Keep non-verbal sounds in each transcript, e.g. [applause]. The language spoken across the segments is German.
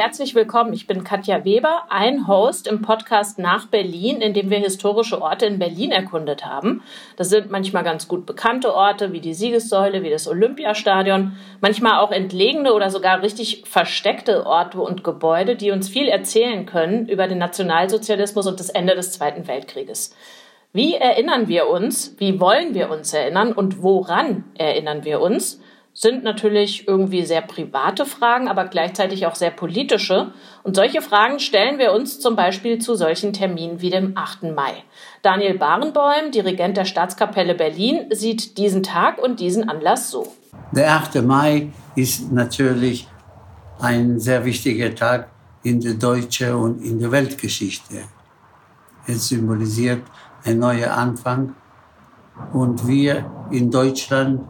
herzlich willkommen. Ich bin Katja Weber, ein Host im Podcast Nach Berlin, in dem wir historische Orte in Berlin erkundet haben. Das sind manchmal ganz gut bekannte Orte wie die Siegessäule, wie das Olympiastadion, manchmal auch entlegene oder sogar richtig versteckte Orte und Gebäude, die uns viel erzählen können über den Nationalsozialismus und das Ende des Zweiten Weltkrieges. Wie erinnern wir uns? Wie wollen wir uns erinnern? Und woran erinnern wir uns? Sind natürlich irgendwie sehr private Fragen, aber gleichzeitig auch sehr politische. Und solche Fragen stellen wir uns zum Beispiel zu solchen Terminen wie dem 8. Mai. Daniel Barenbäum, Dirigent der Staatskapelle Berlin, sieht diesen Tag und diesen Anlass so. Der 8. Mai ist natürlich ein sehr wichtiger Tag in der deutschen und in der Weltgeschichte. Es symbolisiert ein neuer Anfang und wir in Deutschland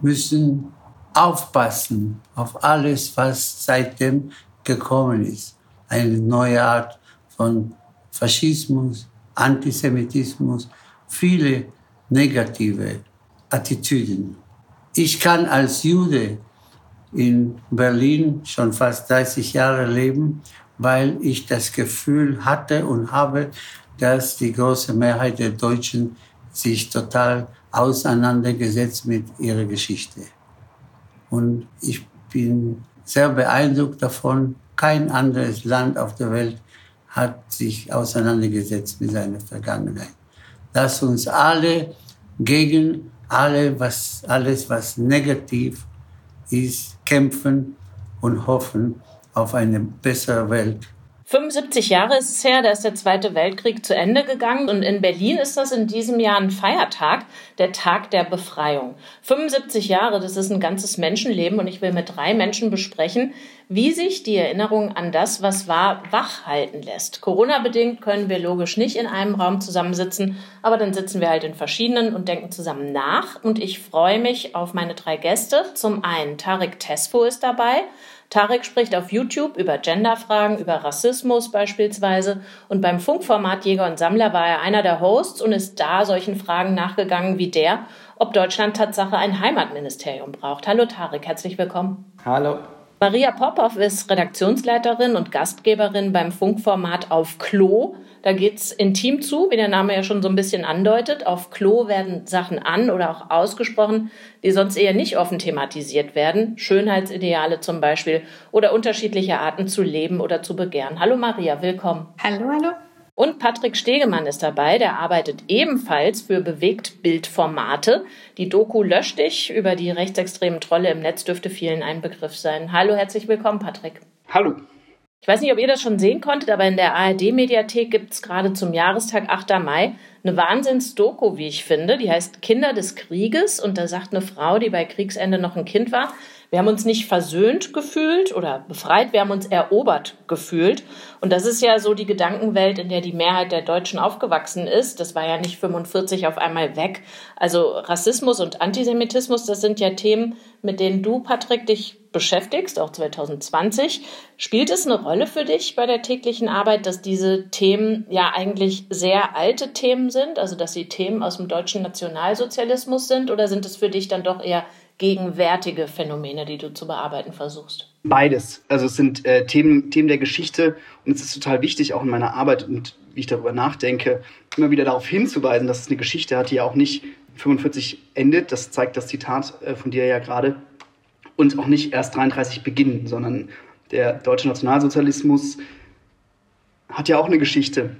müssen aufpassen auf alles, was seitdem gekommen ist. Eine neue Art von Faschismus, Antisemitismus, viele negative Attitüden. Ich kann als Jude in Berlin schon fast 30 Jahre leben, weil ich das Gefühl hatte und habe, dass die große Mehrheit der Deutschen sich total auseinandergesetzt mit ihrer Geschichte. Und ich bin sehr beeindruckt davon. Kein anderes Land auf der Welt hat sich auseinandergesetzt mit seiner Vergangenheit. Lass uns alle gegen alle, was, alles, was negativ ist, kämpfen und hoffen auf eine bessere Welt 75 Jahre ist es her, da ist der Zweite Weltkrieg zu Ende gegangen und in Berlin ist das in diesem Jahr ein Feiertag, der Tag der Befreiung. 75 Jahre, das ist ein ganzes Menschenleben und ich will mit drei Menschen besprechen, wie sich die Erinnerung an das, was war, wach halten lässt. Corona-bedingt können wir logisch nicht in einem Raum zusammensitzen, aber dann sitzen wir halt in verschiedenen und denken zusammen nach und ich freue mich auf meine drei Gäste. Zum einen Tarek Tesfo ist dabei. Tarek spricht auf YouTube über Genderfragen, über Rassismus beispielsweise. Und beim Funkformat Jäger und Sammler war er einer der Hosts und ist da solchen Fragen nachgegangen wie der, ob Deutschland Tatsache ein Heimatministerium braucht. Hallo Tarek, herzlich willkommen. Hallo. Maria Popov ist Redaktionsleiterin und Gastgeberin beim Funkformat Auf Klo. Da geht's intim zu, wie der Name ja schon so ein bisschen andeutet. Auf Klo werden Sachen an oder auch ausgesprochen, die sonst eher nicht offen thematisiert werden. Schönheitsideale zum Beispiel oder unterschiedliche Arten zu leben oder zu begehren. Hallo Maria, willkommen. Hallo, hallo. Und Patrick Stegemann ist dabei, der arbeitet ebenfalls für Bewegtbildformate. Die Doku Lösch dich über die rechtsextremen Trolle im Netz dürfte vielen ein Begriff sein. Hallo, herzlich willkommen, Patrick. Hallo. Ich weiß nicht, ob ihr das schon sehen konntet, aber in der ARD-Mediathek gibt es gerade zum Jahrestag 8. Mai eine Wahnsinns-Doku, wie ich finde. Die heißt Kinder des Krieges und da sagt eine Frau, die bei Kriegsende noch ein Kind war, wir haben uns nicht versöhnt gefühlt oder befreit, wir haben uns erobert gefühlt. Und das ist ja so die Gedankenwelt, in der die Mehrheit der Deutschen aufgewachsen ist. Das war ja nicht 45 auf einmal weg. Also Rassismus und Antisemitismus, das sind ja Themen, mit denen du, Patrick, dich beschäftigst, auch 2020. Spielt es eine Rolle für dich bei der täglichen Arbeit, dass diese Themen ja eigentlich sehr alte Themen sind, also dass sie Themen aus dem deutschen Nationalsozialismus sind, oder sind es für dich dann doch eher gegenwärtige Phänomene, die du zu bearbeiten versuchst? Beides. Also es sind äh, Themen, Themen der Geschichte und es ist total wichtig, auch in meiner Arbeit und wie ich darüber nachdenke, immer wieder darauf hinzuweisen, dass es eine Geschichte hat, die ja auch nicht 45 endet. Das zeigt das Zitat äh, von dir ja gerade. Und auch nicht erst 33 beginnen, sondern der deutsche Nationalsozialismus hat ja auch eine Geschichte.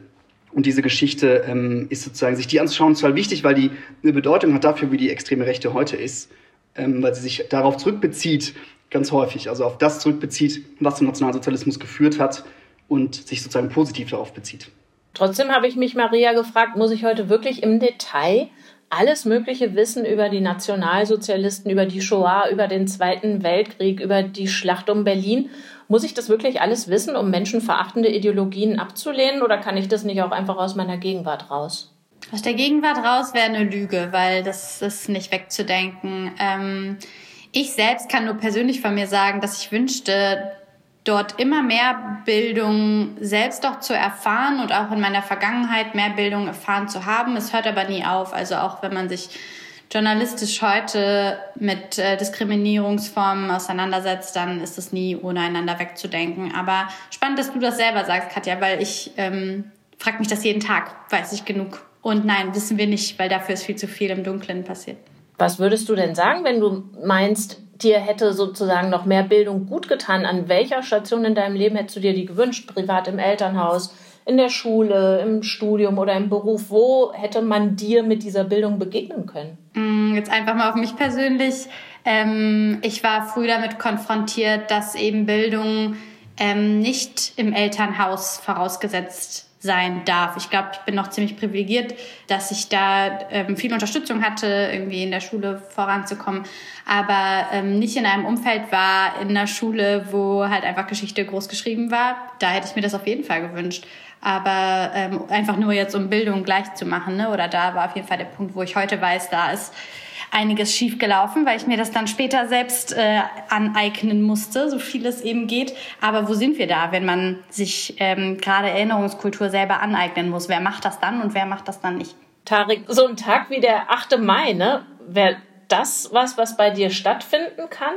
Und diese Geschichte ähm, ist sozusagen, sich die anzuschauen, total wichtig, weil die eine Bedeutung hat dafür, wie die extreme Rechte heute ist ähm, weil sie sich darauf zurückbezieht, ganz häufig, also auf das zurückbezieht, was zum Nationalsozialismus geführt hat und sich sozusagen positiv darauf bezieht. Trotzdem habe ich mich, Maria, gefragt, muss ich heute wirklich im Detail alles mögliche Wissen über die Nationalsozialisten, über die Shoah, über den Zweiten Weltkrieg, über die Schlacht um Berlin. Muss ich das wirklich alles wissen, um menschenverachtende Ideologien abzulehnen oder kann ich das nicht auch einfach aus meiner Gegenwart raus? Aus der Gegenwart raus wäre eine Lüge, weil das ist nicht wegzudenken. Ähm, ich selbst kann nur persönlich von mir sagen, dass ich wünschte, dort immer mehr Bildung selbst auch zu erfahren und auch in meiner Vergangenheit mehr Bildung erfahren zu haben. Es hört aber nie auf. Also auch wenn man sich journalistisch heute mit äh, Diskriminierungsformen auseinandersetzt, dann ist es nie ohne einander wegzudenken. Aber spannend, dass du das selber sagst, Katja, weil ich ähm, frage mich das jeden Tag, weiß ich genug. Und nein, wissen wir nicht, weil dafür ist viel zu viel im Dunkeln passiert. Was würdest du denn sagen, wenn du meinst, dir hätte sozusagen noch mehr Bildung gut getan? An welcher Station in deinem Leben hättest du dir die gewünscht? Privat im Elternhaus, in der Schule, im Studium oder im Beruf? Wo hätte man dir mit dieser Bildung begegnen können? Mm, jetzt einfach mal auf mich persönlich. Ähm, ich war früh damit konfrontiert, dass eben Bildung ähm, nicht im Elternhaus vorausgesetzt sein darf. Ich glaube, ich bin noch ziemlich privilegiert, dass ich da ähm, viel Unterstützung hatte, irgendwie in der Schule voranzukommen, aber ähm, nicht in einem Umfeld war, in einer Schule, wo halt einfach Geschichte groß geschrieben war. Da hätte ich mir das auf jeden Fall gewünscht. Aber ähm, einfach nur jetzt, um Bildung gleich zu machen, ne? oder da war auf jeden Fall der Punkt, wo ich heute weiß, da ist einiges schiefgelaufen, weil ich mir das dann später selbst äh, aneignen musste, so viel es eben geht. Aber wo sind wir da, wenn man sich ähm, gerade Erinnerungskultur selber aneignen muss? Wer macht das dann und wer macht das dann nicht? Tarik, so ein Tag wie der 8. Mai, ne? Wäre das was, was bei dir stattfinden kann?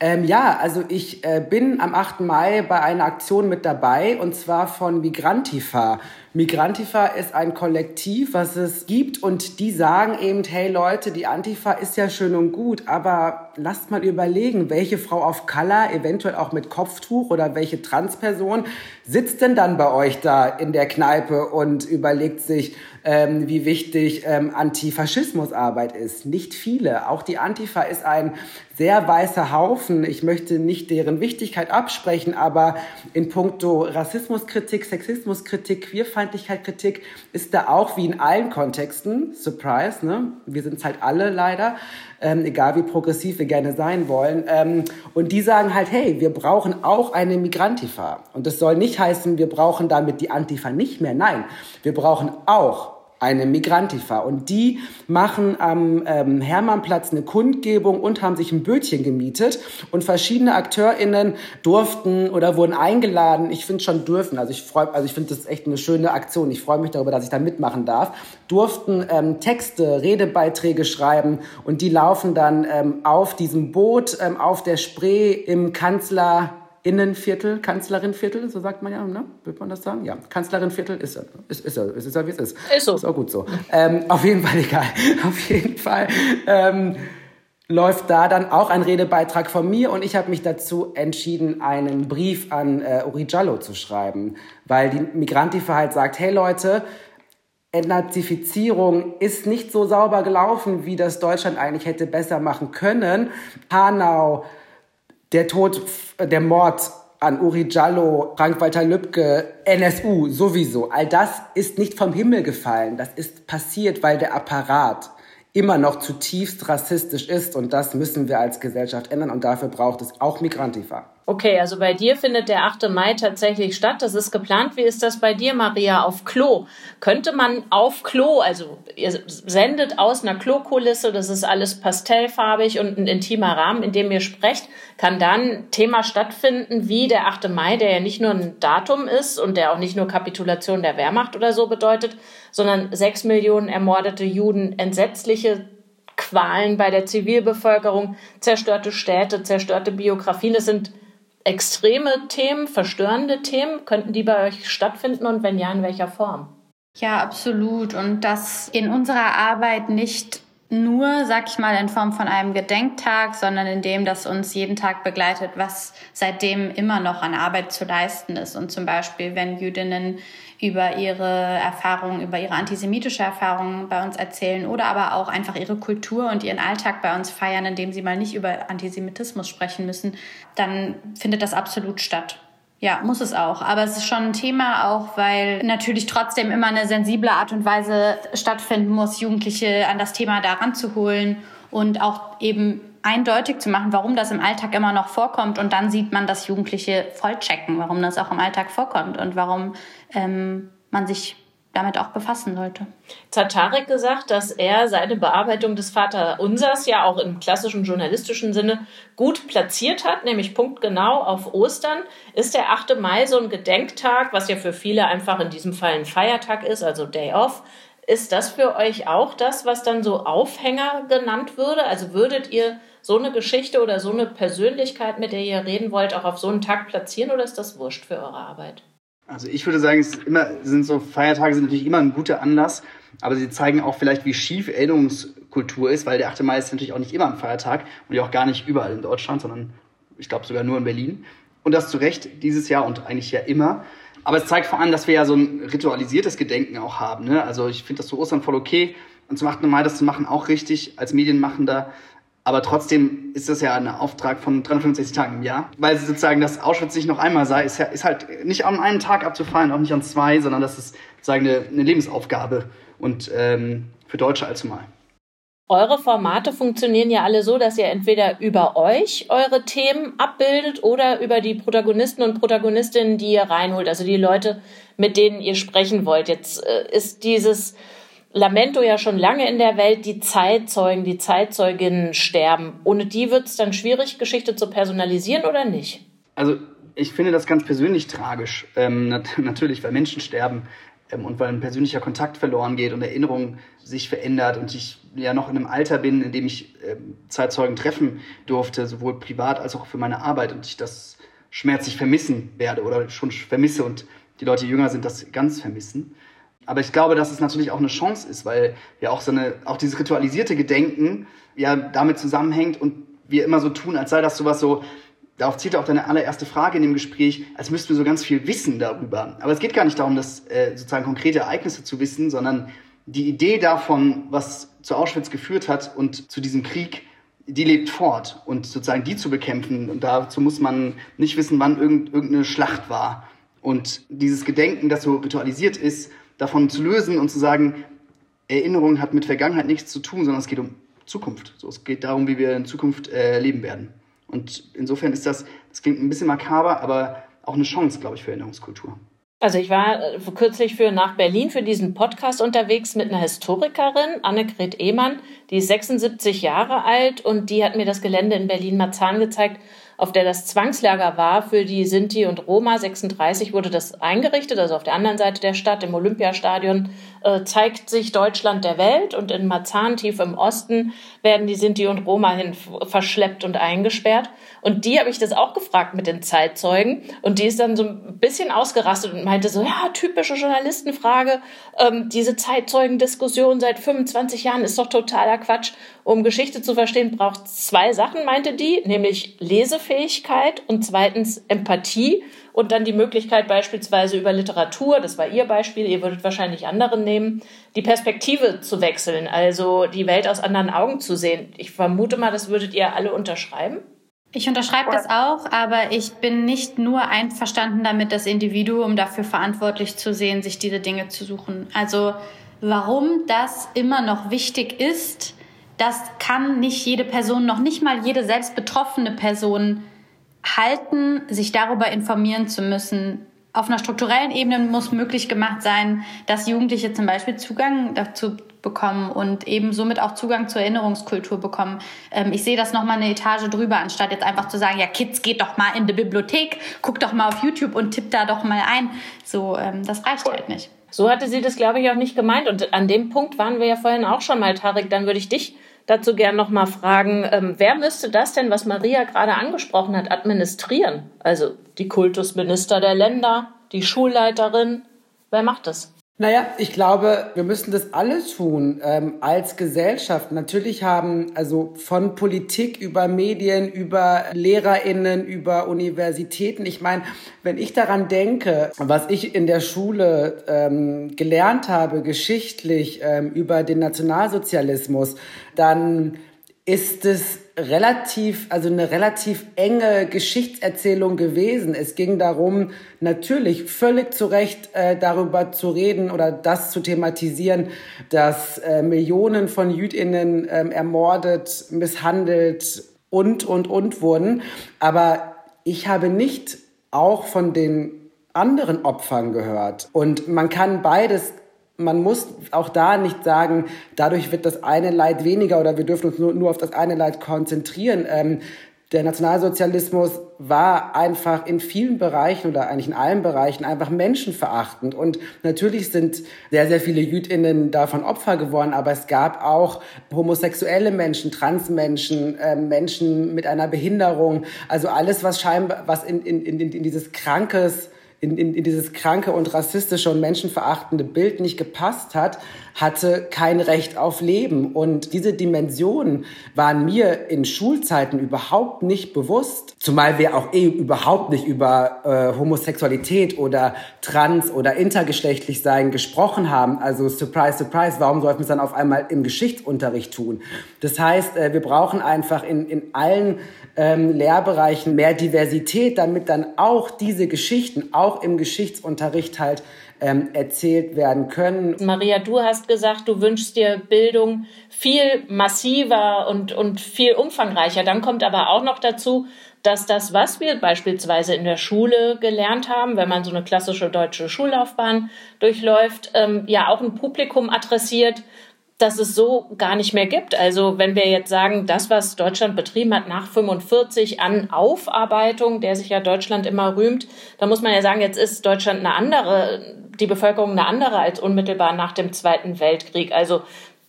Ähm, ja, also ich äh, bin am 8. Mai bei einer Aktion mit dabei und zwar von Migrantifa. Migrantifa ist ein Kollektiv, was es gibt und die sagen eben, hey Leute, die Antifa ist ja schön und gut, aber lasst mal überlegen, welche Frau auf Color, eventuell auch mit Kopftuch oder welche Transperson sitzt denn dann bei euch da in der Kneipe und überlegt sich, ähm, wie wichtig ähm, Antifaschismusarbeit ist. Nicht viele. Auch die Antifa ist ein sehr weißer Haufen. Ich möchte nicht deren Wichtigkeit absprechen, aber in puncto Rassismuskritik, Sexismuskritik, Queerfeindlichkeitkritik ist da auch wie in allen Kontexten, Surprise, ne? wir sind es halt alle leider, ähm, egal wie progressiv wir gerne sein wollen. Ähm, und die sagen halt, hey, wir brauchen auch eine Migrantifa. Und das soll nicht heißen, wir brauchen damit die Antifa nicht mehr. Nein, wir brauchen auch eine Migrantifa. Und die machen am ähm, Hermannplatz eine Kundgebung und haben sich ein Bötchen gemietet. Und verschiedene AkteurInnen durften oder wurden eingeladen. Ich finde schon dürfen. Also ich freue, also ich finde das echt eine schöne Aktion. Ich freue mich darüber, dass ich da mitmachen darf. Durften ähm, Texte, Redebeiträge schreiben und die laufen dann ähm, auf diesem Boot ähm, auf der Spree im Kanzler Innenviertel, Kanzlerinviertel, so sagt man ja, ne? Wird man das sagen? Ja, Kanzlerinviertel ist er. Ist, ist er, ist, ist er, wie es ist. Ist so. Ist auch gut so. Ähm, auf jeden Fall [laughs] egal. Auf jeden Fall ähm, läuft da dann auch ein Redebeitrag von mir und ich habe mich dazu entschieden, einen Brief an äh, Uri Giallo zu schreiben, weil die Migrantifa halt sagt, hey Leute, Entnazifizierung ist nicht so sauber gelaufen, wie das Deutschland eigentlich hätte besser machen können. Hanau, der Tod, der Mord an Uri Jallo, Frank-Walter Lübcke, NSU sowieso. All das ist nicht vom Himmel gefallen. Das ist passiert, weil der Apparat immer noch zutiefst rassistisch ist. Und das müssen wir als Gesellschaft ändern. Und dafür braucht es auch Migrantifa. Okay, also bei dir findet der 8. Mai tatsächlich statt. Das ist geplant. Wie ist das bei dir, Maria, auf Klo? Könnte man auf Klo, also ihr sendet aus einer Klokulisse, das ist alles pastellfarbig und ein intimer Rahmen, in dem ihr sprecht, kann dann Thema stattfinden wie der 8. Mai, der ja nicht nur ein Datum ist und der auch nicht nur Kapitulation der Wehrmacht oder so bedeutet, sondern sechs Millionen ermordete Juden, entsetzliche Qualen bei der Zivilbevölkerung, zerstörte Städte, zerstörte Biografien. Das sind extreme Themen, verstörende Themen? Könnten die bei euch stattfinden und wenn ja, in welcher Form? Ja, absolut. Und das in unserer Arbeit nicht nur, sag ich mal, in Form von einem Gedenktag, sondern in dem, das uns jeden Tag begleitet, was seitdem immer noch an Arbeit zu leisten ist. Und zum Beispiel, wenn Jüdinnen über ihre Erfahrungen, über ihre antisemitische Erfahrungen bei uns erzählen oder aber auch einfach ihre Kultur und ihren Alltag bei uns feiern, indem sie mal nicht über Antisemitismus sprechen müssen, dann findet das absolut statt. Ja, muss es auch. Aber es ist schon ein Thema auch, weil natürlich trotzdem immer eine sensible Art und Weise stattfinden muss, Jugendliche an das Thema daran zu holen und auch eben eindeutig zu machen, warum das im Alltag immer noch vorkommt. Und dann sieht man, dass Jugendliche vollchecken, warum das auch im Alltag vorkommt und warum ähm, man sich damit auch befassen sollte. Jetzt gesagt, dass er seine Bearbeitung des Vaterunsers ja auch im klassischen journalistischen Sinne gut platziert hat, nämlich punktgenau auf Ostern. Ist der 8. Mai so ein Gedenktag, was ja für viele einfach in diesem Fall ein Feiertag ist, also Day Off, Ist das für euch auch das, was dann so Aufhänger genannt würde? Also würdet ihr so eine Geschichte oder so eine Persönlichkeit, mit der ihr reden wollt, auch auf so einen Tag platzieren oder ist das wurscht für eure Arbeit? Also ich würde sagen, es immer, sind so Feiertage sind natürlich immer ein guter Anlass, aber sie zeigen auch vielleicht, wie schief Erinnerungskultur ist, weil der 8. Mai ist natürlich auch nicht immer ein Feiertag und ja auch gar nicht überall in Deutschland, sondern ich glaube sogar nur in Berlin. Und das zu Recht dieses Jahr und eigentlich ja immer. Aber es zeigt vor allem, dass wir ja so ein ritualisiertes Gedenken auch haben. Ne? Also ich finde das zu Ostern voll okay und zum 8. Mai das zu machen auch richtig als Medienmachender. Aber trotzdem ist das ja ein Auftrag von 365 Tagen im Jahr. Weil sozusagen das Auschwitz nicht noch einmal sei, ist, ja, ist halt nicht an einen Tag abzufallen, auch nicht an zwei, sondern das ist sozusagen eine, eine Lebensaufgabe und ähm, für Deutsche allzumal. Eure Formate funktionieren ja alle so, dass ihr entweder über euch eure Themen abbildet oder über die Protagonisten und Protagonistinnen, die ihr reinholt, also die Leute, mit denen ihr sprechen wollt. Jetzt äh, ist dieses Lamento ja schon lange in der Welt, die Zeitzeugen, die Zeitzeuginnen sterben. Ohne die wird es dann schwierig, Geschichte zu personalisieren oder nicht? Also ich finde das ganz persönlich tragisch. Ähm, nat [laughs] natürlich, weil Menschen sterben ähm, und weil ein persönlicher Kontakt verloren geht und Erinnerung sich verändert und ich ja noch in einem Alter bin, in dem ich ähm, Zeitzeugen treffen durfte, sowohl privat als auch für meine Arbeit und ich das schmerzlich vermissen werde oder schon vermisse und die Leute jünger sind, das ganz vermissen. Aber ich glaube, dass es natürlich auch eine Chance ist, weil ja auch so eine, auch dieses ritualisierte Gedenken ja damit zusammenhängt und wir immer so tun, als sei das sowas so, darauf zielt auch deine allererste Frage in dem Gespräch, als müssten wir so ganz viel wissen darüber. Aber es geht gar nicht darum, das äh, sozusagen konkrete Ereignisse zu wissen, sondern die Idee davon, was zu Auschwitz geführt hat und zu diesem Krieg, die lebt fort und sozusagen die zu bekämpfen. Und dazu muss man nicht wissen, wann irgendeine Schlacht war. Und dieses Gedenken, das so ritualisiert ist, davon zu lösen und zu sagen, Erinnerung hat mit Vergangenheit nichts zu tun, sondern es geht um Zukunft. So, es geht darum, wie wir in Zukunft äh, leben werden. Und insofern ist das, das klingt ein bisschen makaber, aber auch eine Chance, glaube ich, für Erinnerungskultur. Also ich war äh, kürzlich für nach Berlin für diesen Podcast unterwegs mit einer Historikerin, Annegret Ehmann, die ist 76 Jahre alt und die hat mir das Gelände in Berlin-Marzahn gezeigt auf der das Zwangslager war für die Sinti und Roma. 36 wurde das eingerichtet, also auf der anderen Seite der Stadt, im Olympiastadion, äh, zeigt sich Deutschland der Welt und in Marzahn, tief im Osten, werden die Sinti und Roma hin verschleppt und eingesperrt. Und die habe ich das auch gefragt mit den Zeitzeugen und die ist dann so ein bisschen ausgerastet und meinte so, ja, typische Journalistenfrage, ähm, diese Zeitzeugendiskussion seit 25 Jahren ist doch totaler Quatsch. Um Geschichte zu verstehen, braucht zwei Sachen, meinte die, nämlich Lesefähigkeit und zweitens Empathie und dann die Möglichkeit beispielsweise über Literatur, das war Ihr Beispiel, ihr würdet wahrscheinlich anderen nehmen, die Perspektive zu wechseln, also die Welt aus anderen Augen zu sehen. Ich vermute mal, das würdet ihr alle unterschreiben. Ich unterschreibe das auch, aber ich bin nicht nur einverstanden damit, das Individuum dafür verantwortlich zu sehen, sich diese Dinge zu suchen. Also warum das immer noch wichtig ist, das kann nicht jede Person, noch nicht mal jede selbst betroffene Person halten, sich darüber informieren zu müssen. Auf einer strukturellen Ebene muss möglich gemacht sein, dass Jugendliche zum Beispiel Zugang dazu bekommen und eben somit auch Zugang zur Erinnerungskultur bekommen. Ähm, ich sehe das nochmal eine Etage drüber, anstatt jetzt einfach zu sagen, ja, Kids, geht doch mal in die Bibliothek, guck doch mal auf YouTube und tipp da doch mal ein. So, ähm, das reicht halt nicht. So hatte sie das, glaube ich, auch nicht gemeint. Und an dem Punkt waren wir ja vorhin auch schon mal, Tarek. Dann würde ich dich dazu gern noch mal fragen, ähm, wer müsste das denn, was Maria gerade angesprochen hat, administrieren? Also die Kultusminister der Länder, die Schulleiterin, wer macht das? Naja, ich glaube, wir müssen das alles tun ähm, als Gesellschaft. Natürlich haben also von Politik über Medien, über Lehrerinnen, über Universitäten. Ich meine, wenn ich daran denke, was ich in der Schule ähm, gelernt habe, geschichtlich ähm, über den Nationalsozialismus, dann ist es relativ, also eine relativ enge Geschichtserzählung gewesen. Es ging darum, natürlich völlig zu Recht äh, darüber zu reden oder das zu thematisieren, dass äh, Millionen von Jüdinnen äh, ermordet, misshandelt und, und, und wurden. Aber ich habe nicht auch von den anderen Opfern gehört. Und man kann beides man muss auch da nicht sagen, dadurch wird das eine Leid weniger oder wir dürfen uns nur, nur auf das eine Leid konzentrieren. Ähm, der Nationalsozialismus war einfach in vielen Bereichen oder eigentlich in allen Bereichen einfach menschenverachtend. Und natürlich sind sehr, sehr viele Jüdinnen davon Opfer geworden, aber es gab auch homosexuelle Menschen, Transmenschen, äh, Menschen mit einer Behinderung, also alles, was scheinbar, was in, in, in, in dieses krankes in, in, in dieses kranke und rassistische und menschenverachtende Bild nicht gepasst hat, hatte kein Recht auf Leben. Und diese Dimensionen waren mir in Schulzeiten überhaupt nicht bewusst, zumal wir auch eh überhaupt nicht über äh, Homosexualität oder Trans- oder intergeschlechtlich sein gesprochen haben. Also surprise, surprise, warum sollten wir es dann auf einmal im Geschichtsunterricht tun? Das heißt, äh, wir brauchen einfach in, in allen ähm, Lehrbereichen mehr Diversität, damit dann auch diese Geschichten auch im Geschichtsunterricht halt ähm, erzählt werden können. Maria, du hast gesagt, du wünschst dir Bildung viel massiver und, und viel umfangreicher. Dann kommt aber auch noch dazu, dass das, was wir beispielsweise in der Schule gelernt haben, wenn man so eine klassische deutsche Schullaufbahn durchläuft, ähm, ja auch ein Publikum adressiert, dass es so gar nicht mehr gibt. Also wenn wir jetzt sagen, das, was Deutschland betrieben hat nach 45 an Aufarbeitung, der sich ja Deutschland immer rühmt, dann muss man ja sagen, jetzt ist Deutschland eine andere, die Bevölkerung eine andere als unmittelbar nach dem Zweiten Weltkrieg. Also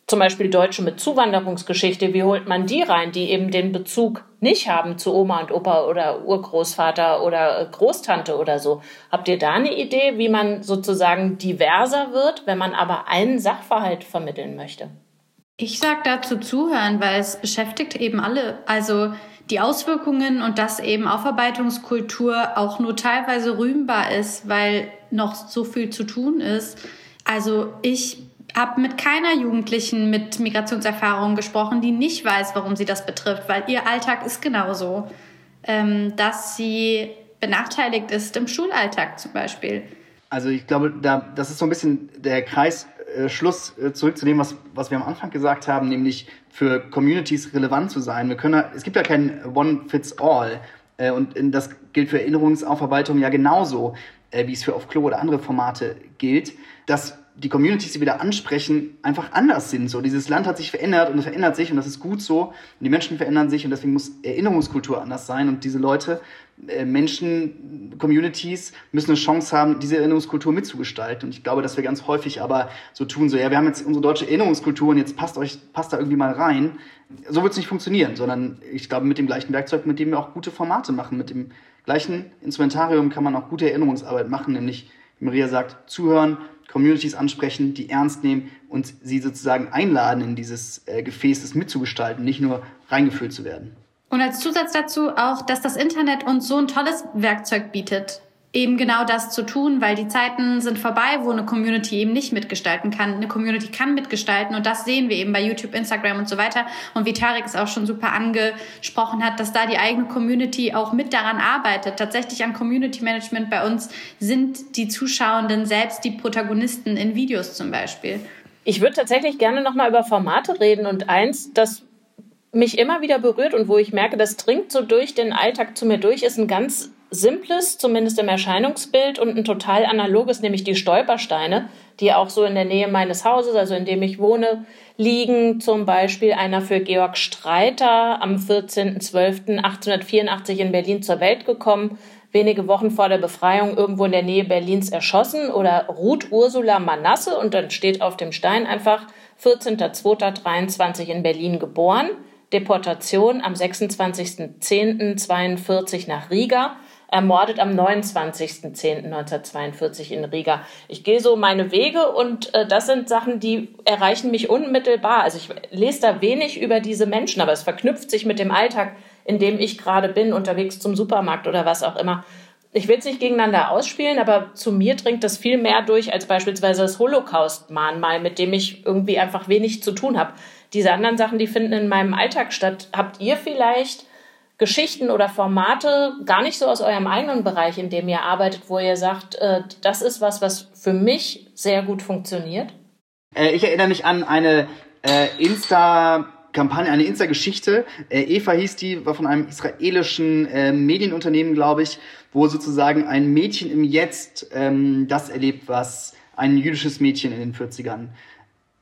zum Beispiel Deutsche mit Zuwanderungsgeschichte, wie holt man die rein, die eben den Bezug nicht haben zu Oma und Opa oder Urgroßvater oder Großtante oder so. Habt ihr da eine Idee, wie man sozusagen diverser wird, wenn man aber einen Sachverhalt vermitteln möchte? Ich sage dazu zuhören, weil es beschäftigt eben alle. Also die Auswirkungen und dass eben Aufarbeitungskultur auch nur teilweise rühmbar ist, weil noch so viel zu tun ist. Also ich habe mit keiner Jugendlichen mit Migrationserfahrung gesprochen, die nicht weiß, warum sie das betrifft, weil ihr Alltag ist genauso, ähm, dass sie benachteiligt ist im Schulalltag zum Beispiel. Also ich glaube, da, das ist so ein bisschen der Kreisschluss äh, zurück zu dem, was, was wir am Anfang gesagt haben, nämlich für Communities relevant zu sein. Wir können, es gibt ja kein One-Fits-All. Äh, und das gilt für Erinnerungsaufarbeitung ja genauso, äh, wie es für Auf Klo oder andere Formate gilt, dass die Communities, die wir da ansprechen, einfach anders sind. So, dieses Land hat sich verändert und es verändert sich und das ist gut so. Und die Menschen verändern sich und deswegen muss Erinnerungskultur anders sein. Und diese Leute, äh, Menschen, Communities müssen eine Chance haben, diese Erinnerungskultur mitzugestalten. Und ich glaube, dass wir ganz häufig aber so tun, so, ja, wir haben jetzt unsere deutsche Erinnerungskultur und jetzt passt euch, passt da irgendwie mal rein. So wird es nicht funktionieren, sondern ich glaube, mit dem gleichen Werkzeug, mit dem wir auch gute Formate machen, mit dem gleichen Instrumentarium kann man auch gute Erinnerungsarbeit machen, nämlich, wie Maria sagt, zuhören, Communities ansprechen, die ernst nehmen und sie sozusagen einladen, in dieses äh, Gefäß das mitzugestalten, nicht nur reingefüllt zu werden. Und als Zusatz dazu auch, dass das Internet uns so ein tolles Werkzeug bietet, eben genau das zu tun, weil die Zeiten sind vorbei, wo eine Community eben nicht mitgestalten kann. Eine Community kann mitgestalten und das sehen wir eben bei YouTube, Instagram und so weiter. Und wie Tarek es auch schon super angesprochen hat, dass da die eigene Community auch mit daran arbeitet. Tatsächlich an Community Management bei uns sind die Zuschauenden selbst die Protagonisten in Videos zum Beispiel. Ich würde tatsächlich gerne nochmal über Formate reden und eins, das mich immer wieder berührt und wo ich merke, das dringt so durch den Alltag zu mir durch, ist ein ganz simples, zumindest im Erscheinungsbild, und ein total analoges, nämlich die Stolpersteine, die auch so in der Nähe meines Hauses, also in dem ich wohne, liegen. Zum Beispiel einer für Georg Streiter am 14.12.1884 in Berlin zur Welt gekommen, wenige Wochen vor der Befreiung irgendwo in der Nähe Berlins erschossen oder Ruth Ursula Manasse und dann steht auf dem Stein einfach 14.02.23 in Berlin geboren. Deportation am 26.10.42 nach Riga ermordet am 29.10.1942 in Riga. Ich gehe so meine Wege und äh, das sind Sachen, die erreichen mich unmittelbar. Also ich lese da wenig über diese Menschen, aber es verknüpft sich mit dem Alltag, in dem ich gerade bin, unterwegs zum Supermarkt oder was auch immer. Ich will es nicht gegeneinander ausspielen, aber zu mir dringt das viel mehr durch als beispielsweise das Holocaust-Mahnmal, mit dem ich irgendwie einfach wenig zu tun habe. Diese anderen Sachen, die finden in meinem Alltag statt. Habt ihr vielleicht Geschichten oder Formate gar nicht so aus eurem eigenen Bereich, in dem ihr arbeitet, wo ihr sagt, äh, das ist was, was für mich sehr gut funktioniert? Äh, ich erinnere mich an eine äh, Insta- Kampagne, eine Insta-Geschichte. Äh, Eva hieß die, war von einem israelischen äh, Medienunternehmen, glaube ich, wo sozusagen ein Mädchen im Jetzt ähm, das erlebt, was ein jüdisches Mädchen in den 40ern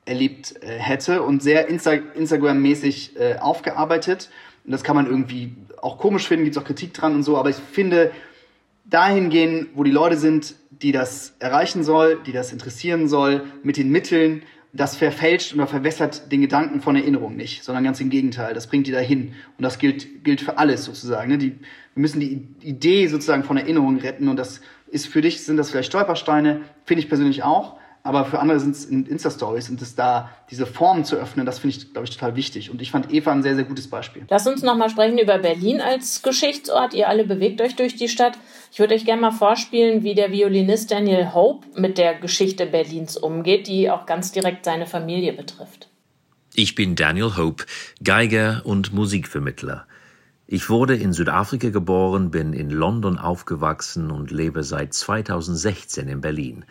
erlebt äh, hätte und sehr Insta Instagram-mäßig äh, aufgearbeitet. Und das kann man irgendwie auch komisch finden, gibt es auch Kritik dran und so, aber ich finde, dahin gehen, wo die Leute sind, die das erreichen soll, die das interessieren soll, mit den Mitteln, das verfälscht oder verwässert den Gedanken von Erinnerung nicht, sondern ganz im Gegenteil. Das bringt die dahin. Und das gilt, gilt für alles sozusagen. Ne? Die, wir müssen die Idee sozusagen von Erinnerung retten. Und das ist für dich, sind das vielleicht Stolpersteine, finde ich persönlich auch. Aber für andere sind es Insta-Stories und es da diese Formen zu öffnen, das finde ich, glaube ich, total wichtig. Und ich fand Eva ein sehr, sehr gutes Beispiel. Lass uns nochmal sprechen über Berlin als Geschichtsort. Ihr alle bewegt euch durch die Stadt. Ich würde euch gerne mal vorspielen, wie der Violinist Daniel Hope mit der Geschichte Berlins umgeht, die auch ganz direkt seine Familie betrifft. Ich bin Daniel Hope, Geiger und Musikvermittler. Ich wurde in Südafrika geboren, bin in London aufgewachsen und lebe seit 2016 in Berlin.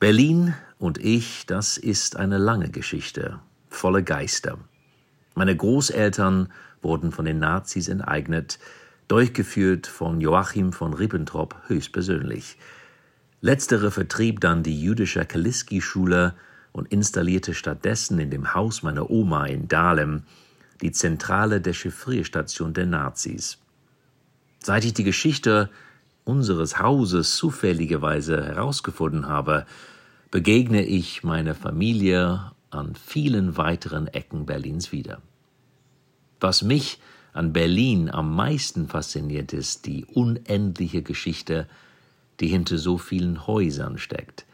Berlin und ich, das ist eine lange Geschichte, voller Geister. Meine Großeltern wurden von den Nazis enteignet, durchgeführt von Joachim von Ribbentrop höchstpersönlich. Letztere vertrieb dann die jüdische Kaliski-Schule und installierte stattdessen in dem Haus meiner Oma in Dahlem die Zentrale der Chiffrierstation der Nazis. Seit ich die Geschichte unseres Hauses zufälligerweise herausgefunden habe, begegne ich meiner Familie an vielen weiteren Ecken Berlins wieder. Was mich an Berlin am meisten fasziniert, ist die unendliche Geschichte, die hinter so vielen Häusern steckt.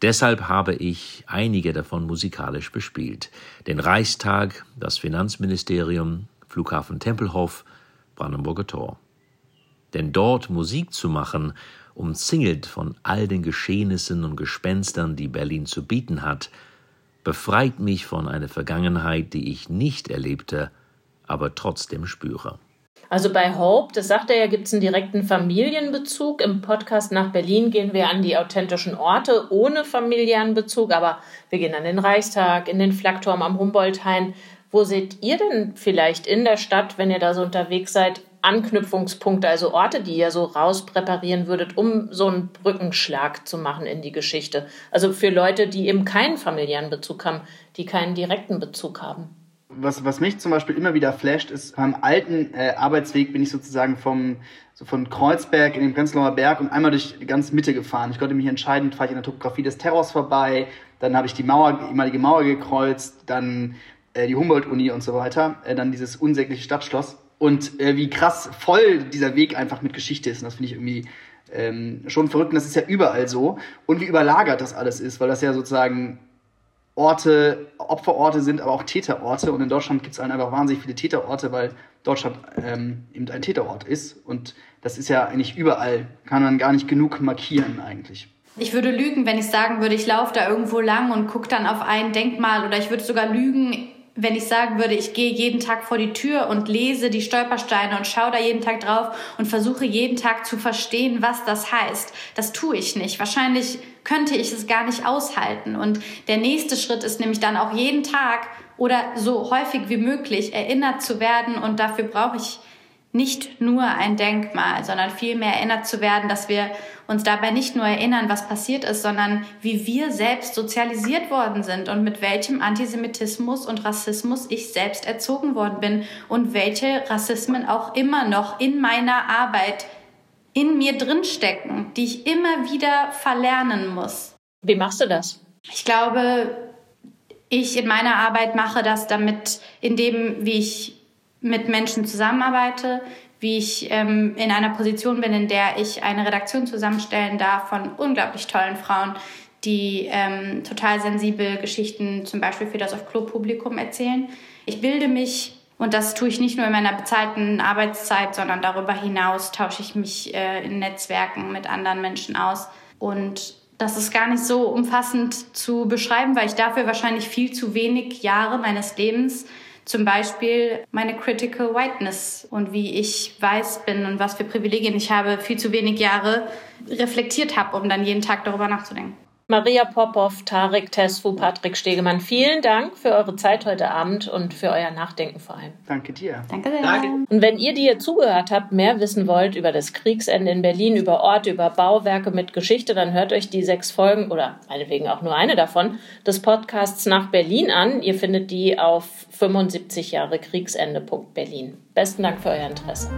Deshalb habe ich einige davon musikalisch bespielt. Den Reichstag, das Finanzministerium, Flughafen Tempelhof, Brandenburger Tor. Denn dort Musik zu machen, umzingelt von all den Geschehnissen und Gespenstern, die Berlin zu bieten hat, befreit mich von einer Vergangenheit, die ich nicht erlebte, aber trotzdem spüre. Also bei Hope, das sagt er ja, gibt es einen direkten Familienbezug. Im Podcast nach Berlin gehen wir an die authentischen Orte ohne familiären Bezug, aber wir gehen an den Reichstag, in den Flakturm am Humboldthain. Wo seht ihr denn vielleicht in der Stadt, wenn ihr da so unterwegs seid, Anknüpfungspunkte, also Orte, die ihr so rauspräparieren würdet, um so einen Brückenschlag zu machen in die Geschichte? Also für Leute, die eben keinen familiären Bezug haben, die keinen direkten Bezug haben. Was, was mich zum Beispiel immer wieder flasht, ist, beim alten äh, Arbeitsweg bin ich sozusagen vom, so von Kreuzberg in den Prenzlauer Berg und einmal durch die ganze Mitte gefahren. Ich konnte mich entscheiden, fahre ich an der Topografie des Terrors vorbei, dann habe ich die Mauer, die ehemalige Mauer gekreuzt, dann äh, die Humboldt-Uni und so weiter, äh, dann dieses unsägliche Stadtschloss und äh, wie krass voll dieser Weg einfach mit Geschichte ist. Und das finde ich irgendwie ähm, schon verrückt. Und das ist ja überall so. Und wie überlagert das alles ist, weil das ja sozusagen Orte, Opferorte sind, aber auch Täterorte. Und in Deutschland gibt es einfach wahnsinnig viele Täterorte, weil Deutschland ähm, eben ein Täterort ist. Und das ist ja eigentlich überall, kann man gar nicht genug markieren eigentlich. Ich würde lügen, wenn ich sagen würde, ich laufe da irgendwo lang und gucke dann auf ein Denkmal oder ich würde sogar lügen, wenn ich sagen würde, ich gehe jeden Tag vor die Tür und lese die Stolpersteine und schaue da jeden Tag drauf und versuche jeden Tag zu verstehen, was das heißt. Das tue ich nicht. Wahrscheinlich könnte ich es gar nicht aushalten. Und der nächste Schritt ist nämlich dann auch jeden Tag oder so häufig wie möglich erinnert zu werden. Und dafür brauche ich nicht nur ein Denkmal, sondern vielmehr erinnert zu werden, dass wir uns dabei nicht nur erinnern, was passiert ist, sondern wie wir selbst sozialisiert worden sind und mit welchem Antisemitismus und Rassismus ich selbst erzogen worden bin und welche Rassismen auch immer noch in meiner Arbeit in mir drinstecken, die ich immer wieder verlernen muss. Wie machst du das? Ich glaube, ich in meiner Arbeit mache das damit, indem, wie ich mit Menschen zusammenarbeite, wie ich ähm, in einer Position bin, in der ich eine Redaktion zusammenstellen darf von unglaublich tollen Frauen, die ähm, total sensibel Geschichten zum Beispiel für das Auf-Klo-Publikum erzählen. Ich bilde mich und das tue ich nicht nur in meiner bezahlten Arbeitszeit, sondern darüber hinaus tausche ich mich äh, in Netzwerken mit anderen Menschen aus. Und das ist gar nicht so umfassend zu beschreiben, weil ich dafür wahrscheinlich viel zu wenig Jahre meines Lebens zum Beispiel meine Critical Whiteness und wie ich weiß bin und was für Privilegien ich habe, viel zu wenig Jahre reflektiert habe, um dann jeden Tag darüber nachzudenken. Maria Popov, Tarek Tesfu, Patrick Stegemann, vielen Dank für eure Zeit heute Abend und für euer Nachdenken vor allem. Danke dir. Danke sehr. Danke. Und wenn ihr, die ihr zugehört habt, mehr wissen wollt über das Kriegsende in Berlin, über Orte, über Bauwerke mit Geschichte, dann hört euch die sechs Folgen oder meinetwegen auch nur eine davon des Podcasts nach Berlin an. Ihr findet die auf 75 Jahre Kriegsende.berlin. Besten Dank für euer Interesse.